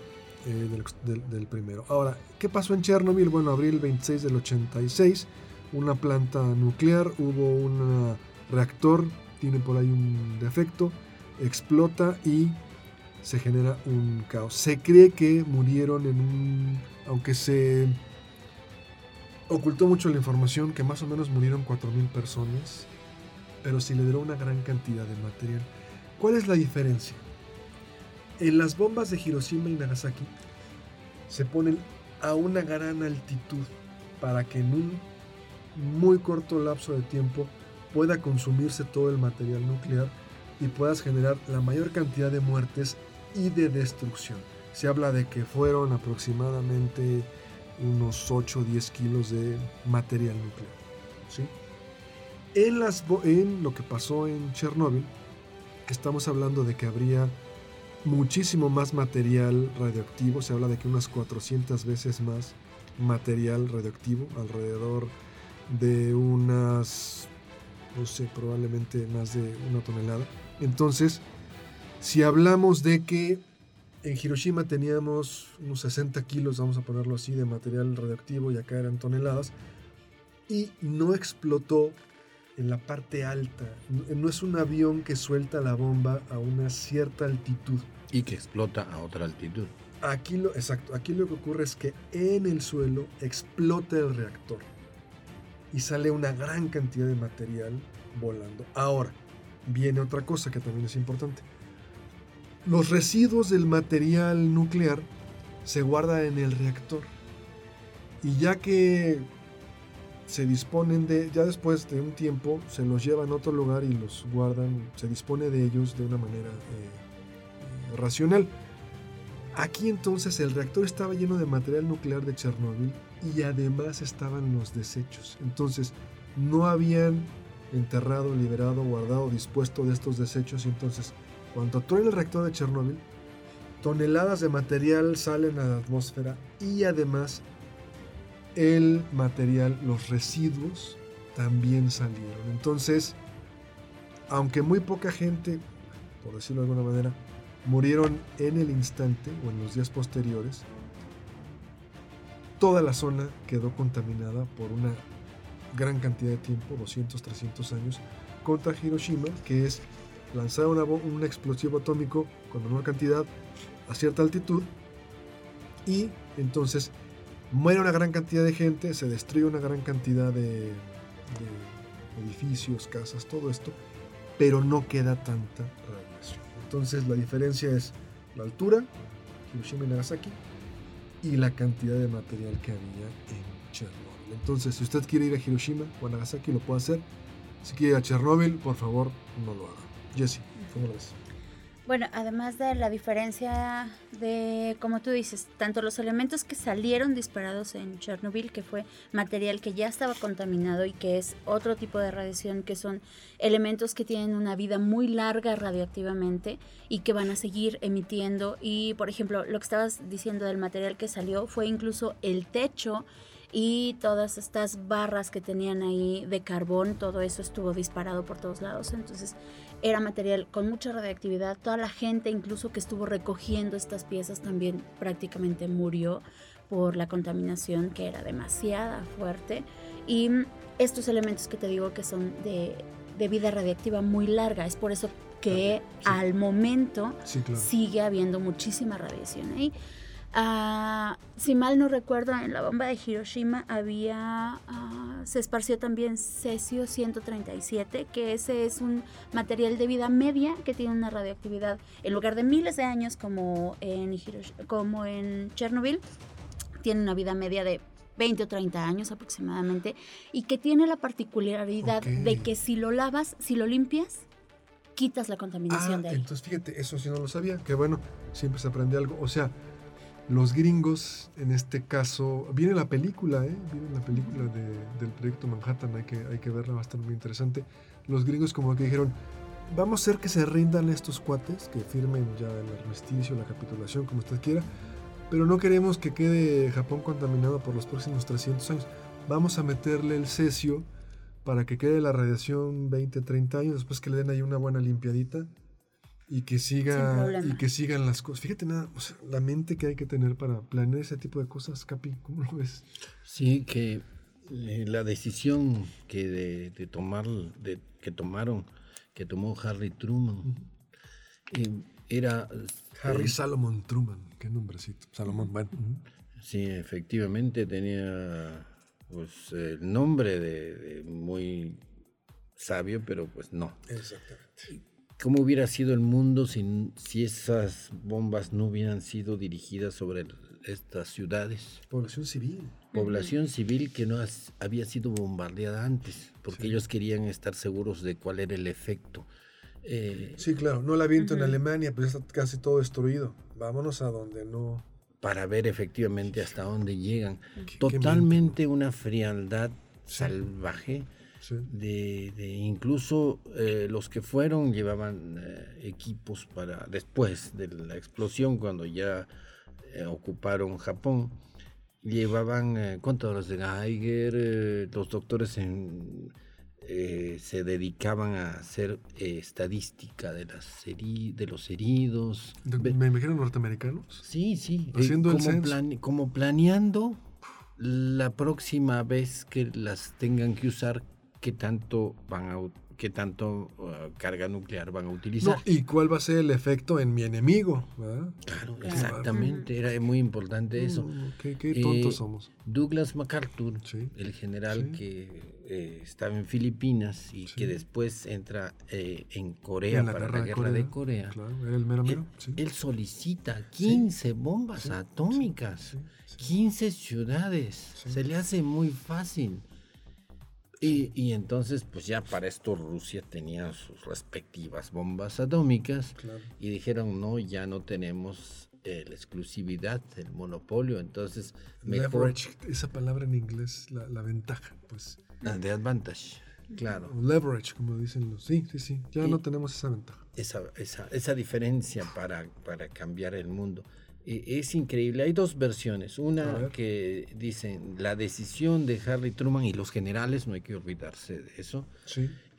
eh, del, primero. Ahora, ¿qué pasó en Chernobyl? Bueno, abril 26 del 86, una planta nuclear, hubo un reactor, tiene por ahí un defecto, explota y se genera un caos. Se cree que murieron en un... aunque se ocultó mucho la información que más o menos murieron 4.000 personas, pero se liberó una gran cantidad de material. ¿Cuál es la diferencia? En las bombas de Hiroshima y Nagasaki se ponen a una gran altitud para que en un muy corto lapso de tiempo pueda consumirse todo el material nuclear y puedas generar la mayor cantidad de muertes y de destrucción. Se habla de que fueron aproximadamente unos 8 o 10 kilos de material nuclear. ¿sí? En, las, en lo que pasó en Chernóbil, estamos hablando de que habría muchísimo más material radioactivo, se habla de que unas 400 veces más material radioactivo, alrededor de unas, no sé, probablemente más de una tonelada. Entonces, si hablamos de que en Hiroshima teníamos unos 60 kilos, vamos a ponerlo así, de material radioactivo y acá eran toneladas. Y no explotó en la parte alta. No es un avión que suelta la bomba a una cierta altitud. Y que explota a otra altitud. Aquí lo, exacto, aquí lo que ocurre es que en el suelo explota el reactor. Y sale una gran cantidad de material volando. Ahora, viene otra cosa que también es importante. Los residuos del material nuclear se guardan en el reactor. Y ya que se disponen de, ya después de un tiempo, se los llevan a otro lugar y los guardan, se dispone de ellos de una manera eh, racional. Aquí entonces el reactor estaba lleno de material nuclear de Chernóbil y además estaban los desechos. Entonces no habían enterrado, liberado, guardado, dispuesto de estos desechos y entonces cuando truena el reactor de Chernóbil, toneladas de material salen a la atmósfera y además el material, los residuos también salieron. Entonces, aunque muy poca gente, por decirlo de alguna manera, murieron en el instante o en los días posteriores, toda la zona quedó contaminada por una gran cantidad de tiempo, 200, 300 años, contra Hiroshima, que es lanzar un explosivo atómico con menor cantidad a cierta altitud y entonces muere una gran cantidad de gente, se destruye una gran cantidad de, edificios, casas, todo esto, pero no queda tanta radiación. Entonces la diferencia es la altura, Hiroshima y Nagasaki, y la cantidad de material que había en Chernobyl. Entonces, si usted quiere ir a Hiroshima o a Nagasaki, lo puede hacer. Si quiere ir a Chernobyl, por favor, no lo haga. Jesse, ¿cómo lo ves? Bueno, además de la diferencia de, como tú dices, tanto los elementos que salieron disparados en Chernobyl, que fue material que ya estaba contaminado y que es otro tipo de radiación, que son elementos que tienen una vida muy larga radioactivamente y que van a seguir emitiendo. Y, por ejemplo, lo que estabas diciendo del material que salió fue incluso el techo y todas estas barras que tenían ahí de carbón, todo eso estuvo disparado por todos lados. Entonces era material con mucha radiactividad. Toda la gente incluso que estuvo recogiendo estas piezas también prácticamente murió por la contaminación que era demasiada fuerte. Y estos elementos que te digo que son de, vida radiactiva muy larga, es por eso que al momento sigue habiendo muchísima radiación ahí. Ah, si mal no recuerdo, en la bomba de Hiroshima había, ah, se esparció también cesio 137, que ese es un material de vida media que tiene una radioactividad, en lugar de miles de años como en, como en Chernobyl, tiene una vida media de 20 o 30 años aproximadamente, y que tiene la particularidad de que si lo lavas, si lo limpias, quitas la contaminación ah, de ahí. Entonces, fíjate, eso sí no lo sabía, que bueno, siempre se aprende algo. O sea, los gringos, en este caso, viene la película, ¿eh? viene la película del proyecto Manhattan, hay que, hay que verla, va a estar muy interesante. Los gringos como que dijeron, vamos a hacer que se rindan estos cuates, que firmen ya el armisticio, la capitulación, como usted quiera, pero no queremos que quede Japón contaminado por los próximos 300 años. Vamos a meterle el cesio para que quede la radiación 20, 30 años, después que le den ahí una buena limpiadita y que siga y que sigan las cosas. Fíjate nada, la mente que hay que tener para planear ese tipo de cosas, Capi, ¿cómo lo ves? Sí, que eh, la decisión que de, tomar de, que tomaron, que tomó Harry Truman, eh, era Harry eh, Salomon Truman, qué nombrecito, Salomón, bueno. Sí, efectivamente tenía pues el nombre de muy sabio, pero pues no. Exactamente ¿Cómo hubiera sido el mundo si, si esas bombas no hubieran sido dirigidas sobre estas ciudades? Población civil. Población civil que no había sido bombardeada antes, porque ellos querían estar seguros de cuál era el efecto. Eh, sí, claro, no la viento en Alemania, pues está casi todo destruido. Vámonos a donde no. Para ver efectivamente hasta dónde llegan. Totalmente una frialdad salvaje de, incluso eh, los que fueron llevaban eh, equipos para después de la explosión cuando ya eh, ocuparon Japón llevaban contadores de Geiger los doctores en, se dedicaban a hacer estadística de las de los heridos. Me imagino norteamericanos sí sí haciendo como planeando la próxima vez que las tengan que usar qué tanto van a qué tanto uh, carga nuclear van a utilizar. y cuál va a ser el efecto en mi enemigo. Claro, exactamente, era muy importante eso. qué, tontos eh, somos. Douglas MacArthur, el general que eh, estaba en Filipinas y que después entra eh, en Corea para la guerra de Corea, él, solicita 15 bombas atómicas, 15 ciudades, se le hace muy fácil. Y, entonces, pues ya para esto Rusia tenía sus respectivas bombas atómicas y dijeron, no, ya no tenemos eh, la exclusividad, el monopolio, entonces... Leverage, esa palabra en inglés, la, la ventaja, pues. La de advantage, claro. Leverage, como dicen los... Sí, sí, sí, ya no tenemos esa ventaja. Esa, esa, esa diferencia para, para cambiar el mundo. E, es increíble. Hay dos versiones. Una que dicen la decisión de Harry Truman y los generales, no hay que olvidarse de eso,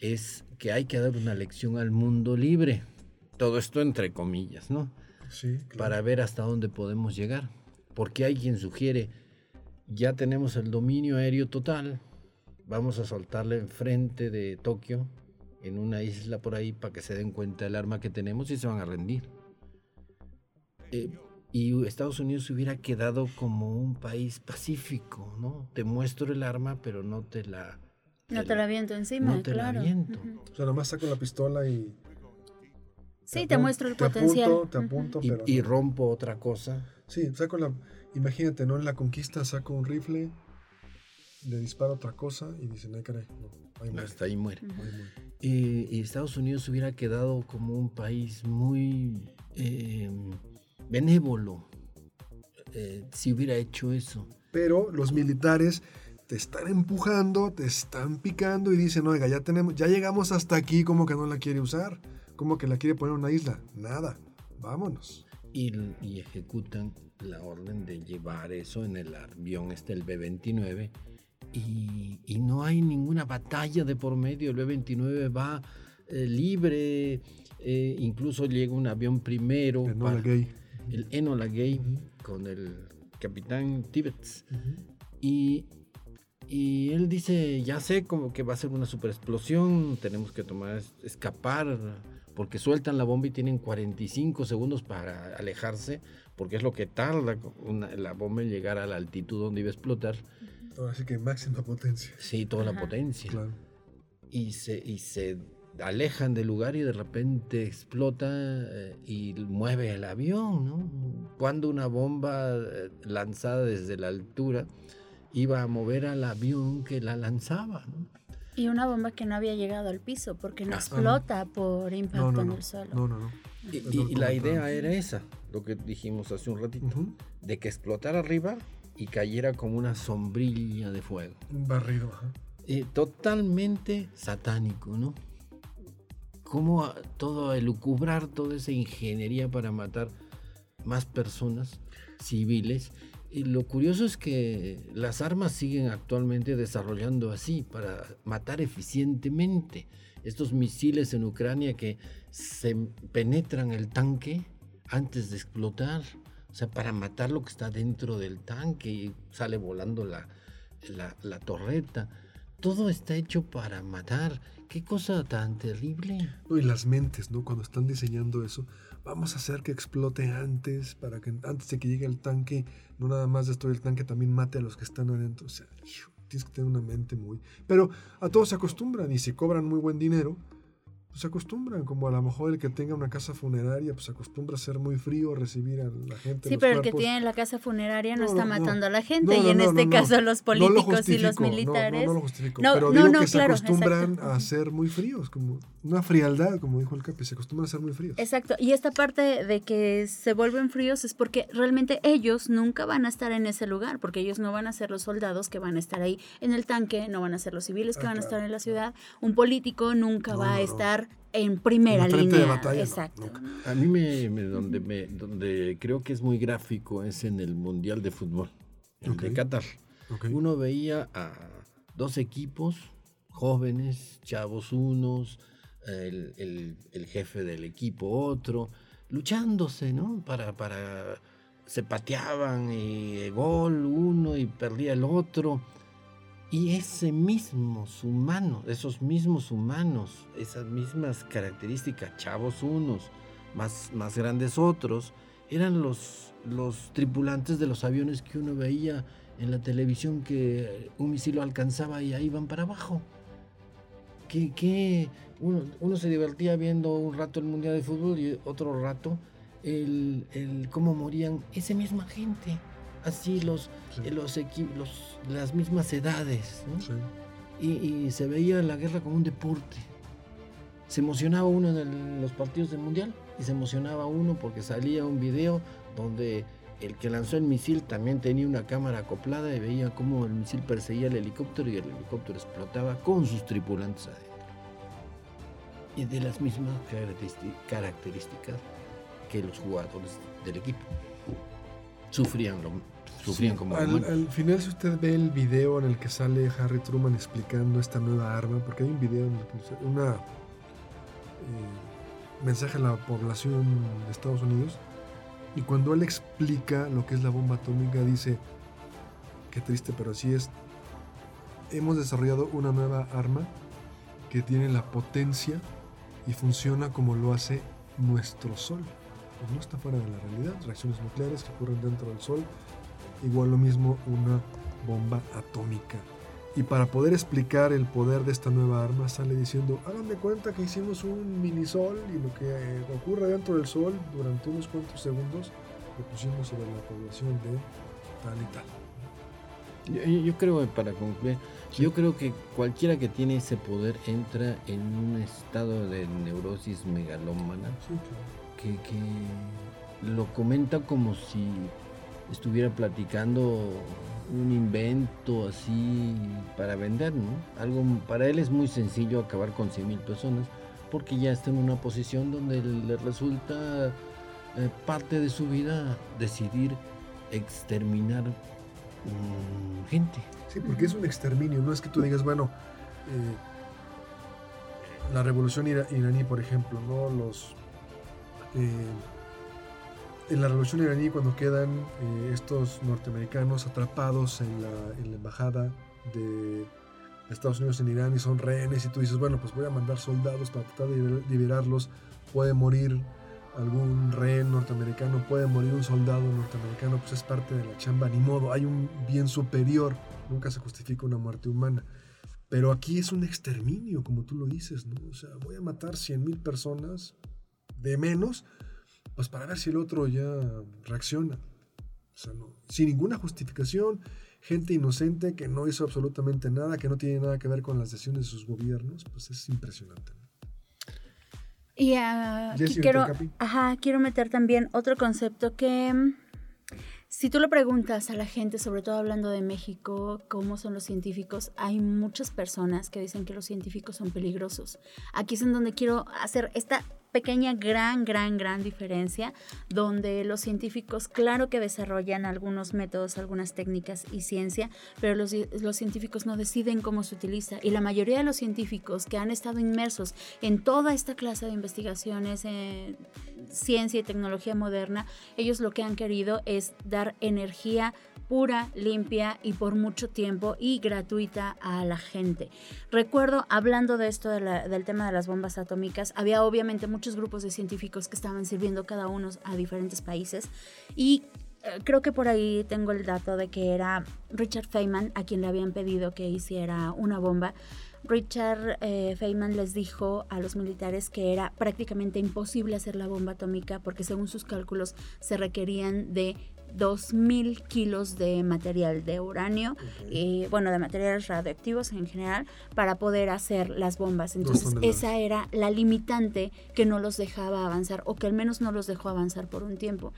es que hay que dar una lección al mundo libre. Todo esto entre comillas, ¿no? Sí, Para ver hasta dónde podemos llegar. Porque hay quien sugiere, ya tenemos el dominio aéreo total, vamos a soltarle enfrente de Tokio, en una isla por ahí, para que se den cuenta del arma que tenemos y se van a rendir. Eh, y Estados Unidos hubiera quedado como un país pacífico, ¿no? Te muestro el arma, pero no te la... no te la aviento encima, no te La aviento. O sea, nomás saco la pistola y... Sí, te, muestro el potencial. Apunto, te apunto, y, pero... Y rompo otra cosa. Sí, saco la... Imagínate, ¿no? En la conquista saco un rifle, le disparo otra cosa y dicen, ay caray, no, ahí muere. Hasta ahí muere. Y, Estados Unidos hubiera quedado como un país muy... Eh, benévolo eh, si hubiera hecho eso. Pero los militares te están empujando, te están picando y dicen, oiga, ya tenemos, ya llegamos hasta aquí, como que no la quiere usar, como que la quiere poner en una isla. Nada, vámonos. Y, ejecutan la orden de llevar eso en el avión este, el B-29, y, no hay ninguna batalla de por medio, el B-29 va eh, libre, eh, incluso llega un avión primero. Para, gay el Enola Gay con el capitán Tibbets. y, y él dice, ya sé como que va a ser una super explosión, tenemos que tomar, escapar, porque sueltan la bomba y tienen 45 segundos para alejarse, porque es lo que tarda la bomba en llegar a la altitud donde iba a explotar. Así que máxima potencia. Sí, toda la potencia. Y se, y se alejan del lugar y de repente explota eh, y mueve el avión, ¿no? Cuando una bomba eh, lanzada desde la altura iba a mover al avión que la lanzaba, Y una bomba que no había llegado al piso porque no ah, explota por impacto en el suelo. No, no, no. Y, la idea era esa, lo que dijimos hace un ratito, de que explotara arriba y cayera como una sombrilla de fuego. Un barrido, eh, totalmente satánico, ¿no? Cómo todo elucubrar toda esa ingeniería para matar más personas civiles. Y lo curioso es que las armas siguen actualmente desarrollando así, para matar eficientemente. Estos misiles en Ucrania que se penetran el tanque antes de explotar, o sea, para matar lo que está dentro del tanque y sale volando la, la, la torreta. Todo está hecho para matar Qué cosa tan terrible. No, y las mentes, ¿no? Cuando están diseñando eso, vamos a hacer que explote antes, para que antes de que llegue el tanque, no nada más destruya el tanque, también mate a los que están adentro. O sea, tienes que tener una mente muy... Pero a todos se acostumbran y se cobran muy buen dinero pues se acostumbran, como a lo mejor el que tenga una casa funeraria, pues se acostumbra a ser muy frío, recibir a la gente. Sí, pero el que tiene la casa funeraria no, está matando a la gente, y en este caso los políticos y los militares. No, lo justifico, pero digo que se acostumbran a ser muy fríos, como una frialdad, como dijo el Capi, se acostumbran a ser muy fríos. Exacto, y esta parte de que se vuelven fríos es porque realmente ellos nunca van a estar en ese lugar, porque ellos no van a ser los soldados que van a estar ahí en el tanque, no van a ser los civiles que ah, van a estar en la ciudad, un político nunca va a estar en primera línea. Exacto. A mí me, donde me donde creo que es muy gráfico es en el Mundial de Fútbol, el de Qatar. Uno veía a dos equipos jóvenes, chavos unos, el, jefe del equipo otro, luchándose, ¿no? Para, para se pateaban y gol uno y perdía el otro y ese mismo humano, esos mismos humanos, esas mismas características, chavos unos, más, más grandes otros, eran los los tripulantes de los aviones que uno veía en la televisión que un misil lo alcanzaba y ahí van para abajo. Que, uno, se divertía viendo un rato el Mundial de Fútbol y otro rato el, cómo morían esa misma gente. Así los, los, las mismas edades. Y, se veía la guerra como un deporte. Se emocionaba uno en los partidos del Mundial y se emocionaba uno porque salía un video donde el que lanzó el misil también tenía una cámara acoplada y veía cómo el misil perseguía el helicóptero y el helicóptero explotaba con sus tripulantes adentro. Y de las mismas características que los jugadores del equipo. Sufrían, lo, sufrían como al, al, final, si usted ve el video en el que sale Harry Truman explicando esta nueva arma, porque hay un video, una eh, mensaje a la población de Estados Unidos, y cuando él explica lo que es la bomba atómica, dice, qué triste, pero así es, hemos desarrollado una nueva arma que tiene la potencia y funciona como lo hace nuestro Sol. Pues no está fuera de la realidad, reacciones nucleares que ocurren dentro del Sol, igual lo mismo una bomba atómica. Y para poder explicar el poder de esta nueva arma, sale diciendo, hagan de cuenta que hicimos un mini sol y lo que eh, ocurre dentro del sol durante unos cuantos segundos lo pusimos sobre la población de tal y tal. Yo, creo, para concluir, yo creo que cualquiera que tiene ese poder entra en un estado de neurosis megalómana que, que lo comenta como si estuviera platicando un invento así para vender, ¿no? Algo para él es muy sencillo acabar con 100 mil personas porque ya está en una posición donde le resulta eh, parte de su vida decidir exterminar mm, gente. Sí, porque es un exterminio, no es que tú digas, bueno, eh, la revolución iraní, por ejemplo, ¿no? Los eh, en la revolución iraní cuando quedan eh, estos norteamericanos atrapados en la, embajada de Estados Unidos en Irán y son rehenes y tú dices, bueno, pues voy a mandar soldados para tratar de liberarlos, puede morir algún rehén norteamericano, puede morir un soldado norteamericano, pues es parte de la chamba, ni modo, hay un bien superior, nunca se justifica una muerte humana. Pero aquí es un exterminio, como tú lo dices, ¿no? O sea, voy a matar 100 mil personas de menos pues para ver si el otro ya reacciona. O sea, no, sin ninguna justificación, gente inocente que no hizo absolutamente nada, que no tiene nada que ver con las decisiones de sus gobiernos, pues es impresionante. Y uh, quiero, ajá, quiero meter también otro concepto que mm, si tú le preguntas a la gente, sobre todo hablando de México, cómo son los científicos, hay muchas personas que dicen que los científicos son peligrosos. Aquí es en donde quiero hacer esta pequeña, gran, gran, gran diferencia, donde los científicos, claro que desarrollan algunos métodos, algunas técnicas y ciencia, pero los, científicos no deciden cómo se utiliza. Y la mayoría de los científicos que han estado inmersos en toda esta clase de investigaciones, en ciencia y tecnología moderna, ellos lo que han querido es dar energía pura, limpia y por mucho tiempo y gratuita a la gente. Recuerdo, hablando de esto del tema de las bombas atómicas, había obviamente muchos grupos de científicos que estaban sirviendo cada uno a diferentes países y eh, creo que por ahí tengo el dato de que era Richard Feynman a quien le habían pedido que hiciera una bomba. Richard eh, Feynman les dijo a los militares que era prácticamente imposible hacer la bomba atómica porque según sus cálculos se requerían de 2.000 kilos de material de uranio, y, bueno, de materiales radioactivos en general, para poder hacer las bombas. Entonces, esa era la limitante que no los dejaba avanzar, o que al menos no los dejó avanzar por un tiempo.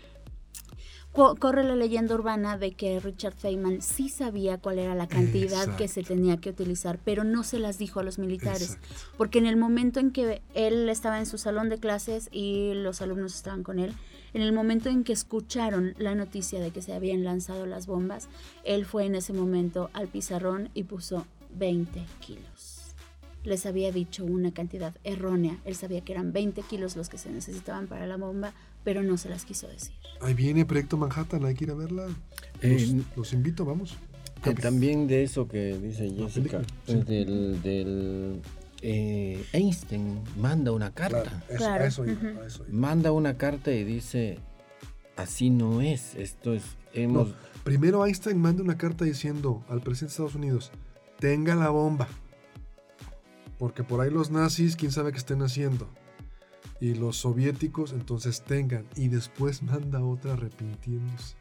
Corre la leyenda urbana de que Richard Feynman sí sabía cuál era la cantidad que se tenía que utilizar, pero no se las dijo a los militares, porque en el momento en que él estaba en su salón de clases y los alumnos estaban con él, en el momento en que escucharon la noticia de que se habían lanzado las bombas, él fue en ese momento al pizarrón y puso 20 kilos. Les había dicho una cantidad errónea. Él sabía que eran 20 kilos los que se necesitaban para la bomba, pero no se las quiso decir. Ahí viene Proyecto Manhattan, hay que ir a verla. Los, eh, invito, vamos. también de eso que dice Jessica, del eh, Einstein manda una carta. Claro, Manda una carta y dice, así no es. Esto es. Hemos... primero Einstein manda una carta diciendo al presidente de Estados Unidos: tenga la bomba. Porque por ahí los nazis, quién sabe qué estén haciendo. Y los soviéticos, entonces tengan. Y después manda otra arrepintiéndose.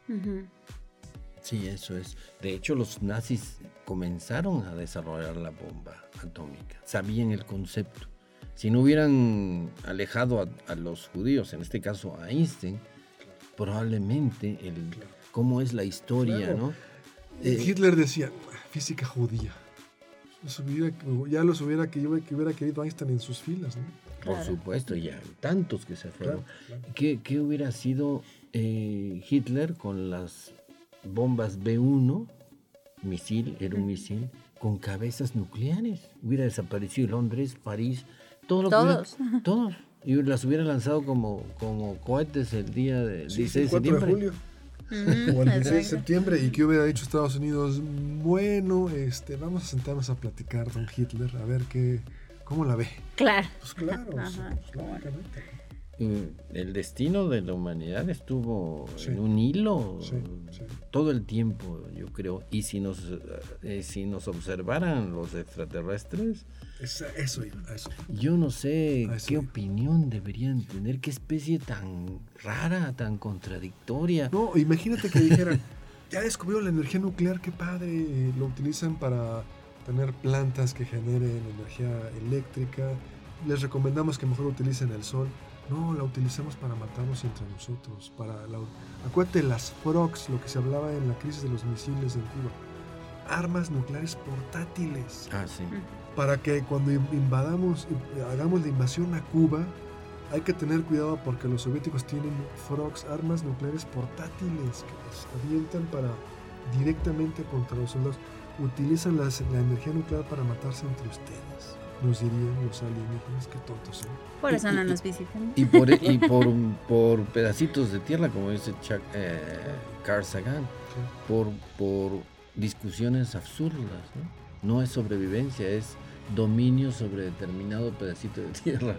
Sí, eso es. De hecho, los nazis comenzaron a desarrollar la bomba atómica. Sabían el concepto. Si no hubieran alejado a, los judíos, en este caso a Einstein, probablemente el cómo es la historia, ¿no? Eh, Hitler decía, física judía. ya los hubiera, que, hubiera querido Einstein en sus filas, ¿no? Por supuesto, ya tantos que se fueron. ¿Qué, hubiera sido eh, Hitler con las bombas B1, misil, era un misil, con cabezas nucleares? Hubiera desaparecido Londres, París, todo todos. todos. Y las hubiera lanzado como, como cohetes el día del 16 de septiembre. De julio. o el 16 de septiembre y qué hubiera dicho Estados Unidos bueno este vamos a sentarnos a platicar con Hitler a ver qué cómo la ve claro pues claro el destino de la humanidad estuvo en un hilo todo el tiempo, yo creo. Y si nos, eh, si nos observaran los extraterrestres, eso, eso. yo no sé qué opinión deberían tener, qué especie tan rara, tan contradictoria. No, imagínate que dijeran, ya descubrió la energía nuclear, qué padre, lo utilizan para tener plantas que generen energía eléctrica. Les recomendamos que mejor utilicen el sol. No, la utilizamos para matarnos entre nosotros. Para la... Acuérdate las frogs, lo que se hablaba en la crisis de los misiles en Cuba. Armas nucleares portátiles. Ah, sí. Para que cuando invadamos, hagamos la invasión a Cuba, hay que tener cuidado porque los soviéticos tienen frogs, armas nucleares portátiles que los avientan para directamente contra los soldados. Utilizan la energía nuclear para matarse entre ustedes nos dirían los alienígenas que tontos son. Por eso no nos visitan. Y por, y por, por pedacitos de tierra, como dice Chuck, eh, Carl Sagan, por, por discusiones absurdas. ¿no? no es sobrevivencia, es dominio sobre determinado pedacito de tierra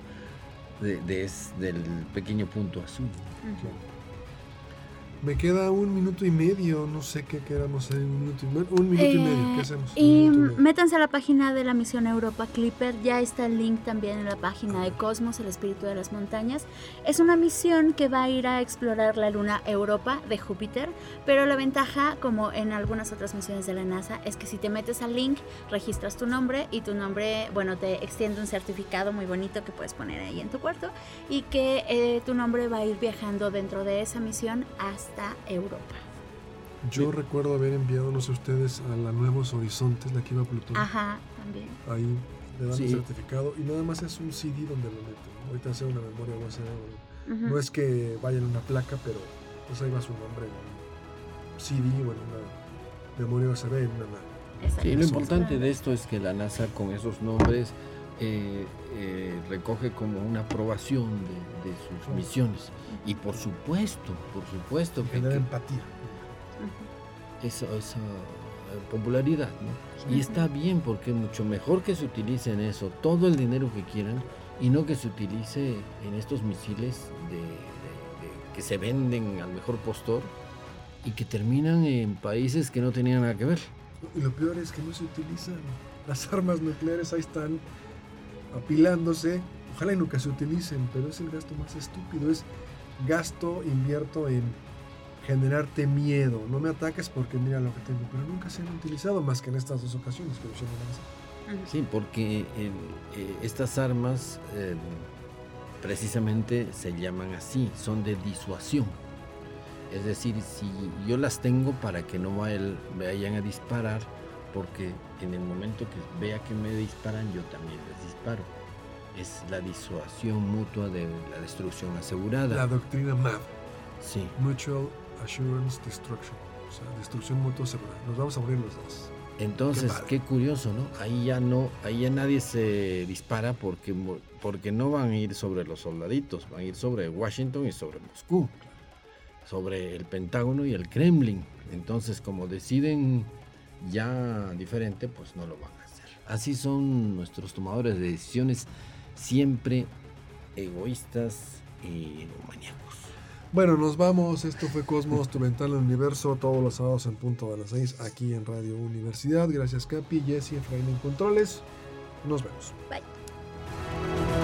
de, de del pequeño punto azul. Me queda un minuto y medio, no sé qué queramos hacer, un minuto y medio. Un minuto y medio, ¿qué eh, hacemos? Y métanse a la página de la misión Europa Clipper, ya está el link también en la página de Cosmos, el espíritu de las montañas. Es una misión que va a ir a explorar la luna Europa de Júpiter, pero la ventaja, como en algunas otras misiones de la NASA, es que si te metes al link, registras tu nombre y tu nombre, bueno, te extiende un certificado muy bonito que puedes poner ahí en tu cuarto y que eh, tu nombre va a ir viajando dentro de esa misión hasta Europa. Yo recuerdo haber enviado, no sé ustedes, a la Nuevos Horizontes, la que iba a Plutón. Ajá, también. Ahí le dan el certificado y nada más es un CD donde lo meten. Ahorita hace una memoria USB. No es que vaya en una placa, pero pues ahí va su nombre en un CD o en una memoria USB en una nave. Sí, lo importante de esto es que la NASA con esos nombres eh, eh, recoge como una aprobación de, sus misiones. Y por supuesto, por supuesto que... Genera empatía. Esa, esa eh, popularidad, Y está bien porque es mucho mejor que se utilice en eso todo el dinero que quieran y no que se utilice en estos misiles que se venden al mejor postor y que terminan en países que no tenían nada que ver. Y lo peor es que no se utilizan. Las armas nucleares ahí están apilándose. Ojalá y nunca se utilicen, pero es el gasto más estúpido. Es gasto, invierto en generarte miedo. No me ataques porque mira lo que tengo, pero nunca se han utilizado más que en estas dos ocasiones que lo hicieron Sí, porque eh, estas armas eh, precisamente se llaman así, son de disuasión. Es decir, si yo las tengo para que no vayan a disparar, porque en el momento que vea que me disparan, yo también les disparo. Es la disuasión mutua de la destrucción asegurada. La doctrina MAD. Sí. Mutual Assurance Destruction. O sea, destrucción mutua asegurada. Nos vamos a abrir los dos. Entonces, qué, curioso, ¿no? Ahí ya no, ahí ya nadie se dispara porque, porque no van a ir sobre los soldaditos, van a ir sobre Washington y sobre Moscú, sobre el Pentágono y el Kremlin. Entonces, como deciden ya diferente, pues no lo van a hacer. Así son nuestros tomadores de decisiones, siempre egoístas y maníacos. Bueno, nos vamos. Esto fue Cosmos, tu ventana al universo, todos los sábados en punto de las 6 aquí en Radio Universidad. Gracias, Capi, Jesse, Efraín en Controles. Nos vemos. Bye.